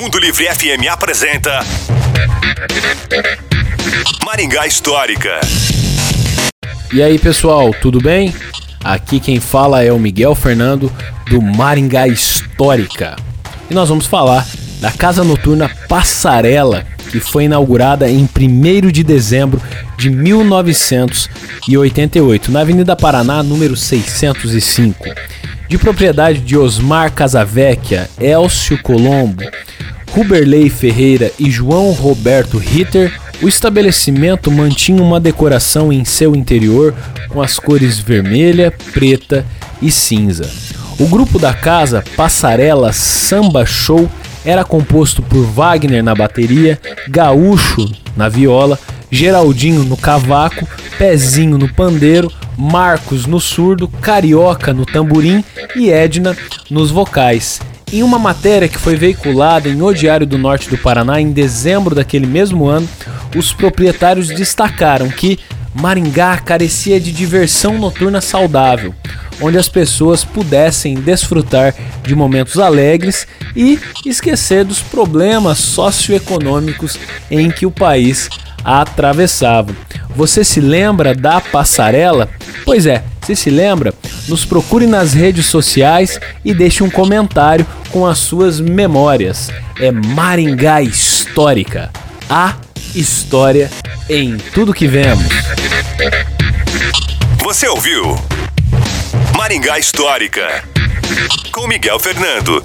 Mundo Livre FM apresenta Maringá Histórica. E aí pessoal, tudo bem? Aqui quem fala é o Miguel Fernando do Maringá Histórica. E nós vamos falar da Casa Noturna Passarela, que foi inaugurada em 1 de dezembro de 1988, na Avenida Paraná, número 605. De propriedade de Osmar Casavecchia, Elcio Colombo, Ruberley Ferreira e João Roberto Ritter, o estabelecimento mantinha uma decoração em seu interior com as cores vermelha, preta e cinza. O grupo da casa, Passarela Samba Show, era composto por Wagner na bateria, Gaúcho na viola, Geraldinho no cavaco, Pezinho no pandeiro, Marcos no surdo, Carioca no tamborim e Edna nos vocais. Em uma matéria que foi veiculada em O Diário do Norte do Paraná em dezembro daquele mesmo ano, os proprietários destacaram que Maringá carecia de diversão noturna saudável, onde as pessoas pudessem desfrutar de momentos alegres e esquecer dos problemas socioeconômicos em que o país atravessava. Você se lembra da passarela? Pois é, se se lembra, nos procure nas redes sociais e deixe um comentário com as suas memórias. É Maringá Histórica. A história em tudo que vemos. Você ouviu Maringá Histórica com Miguel Fernando.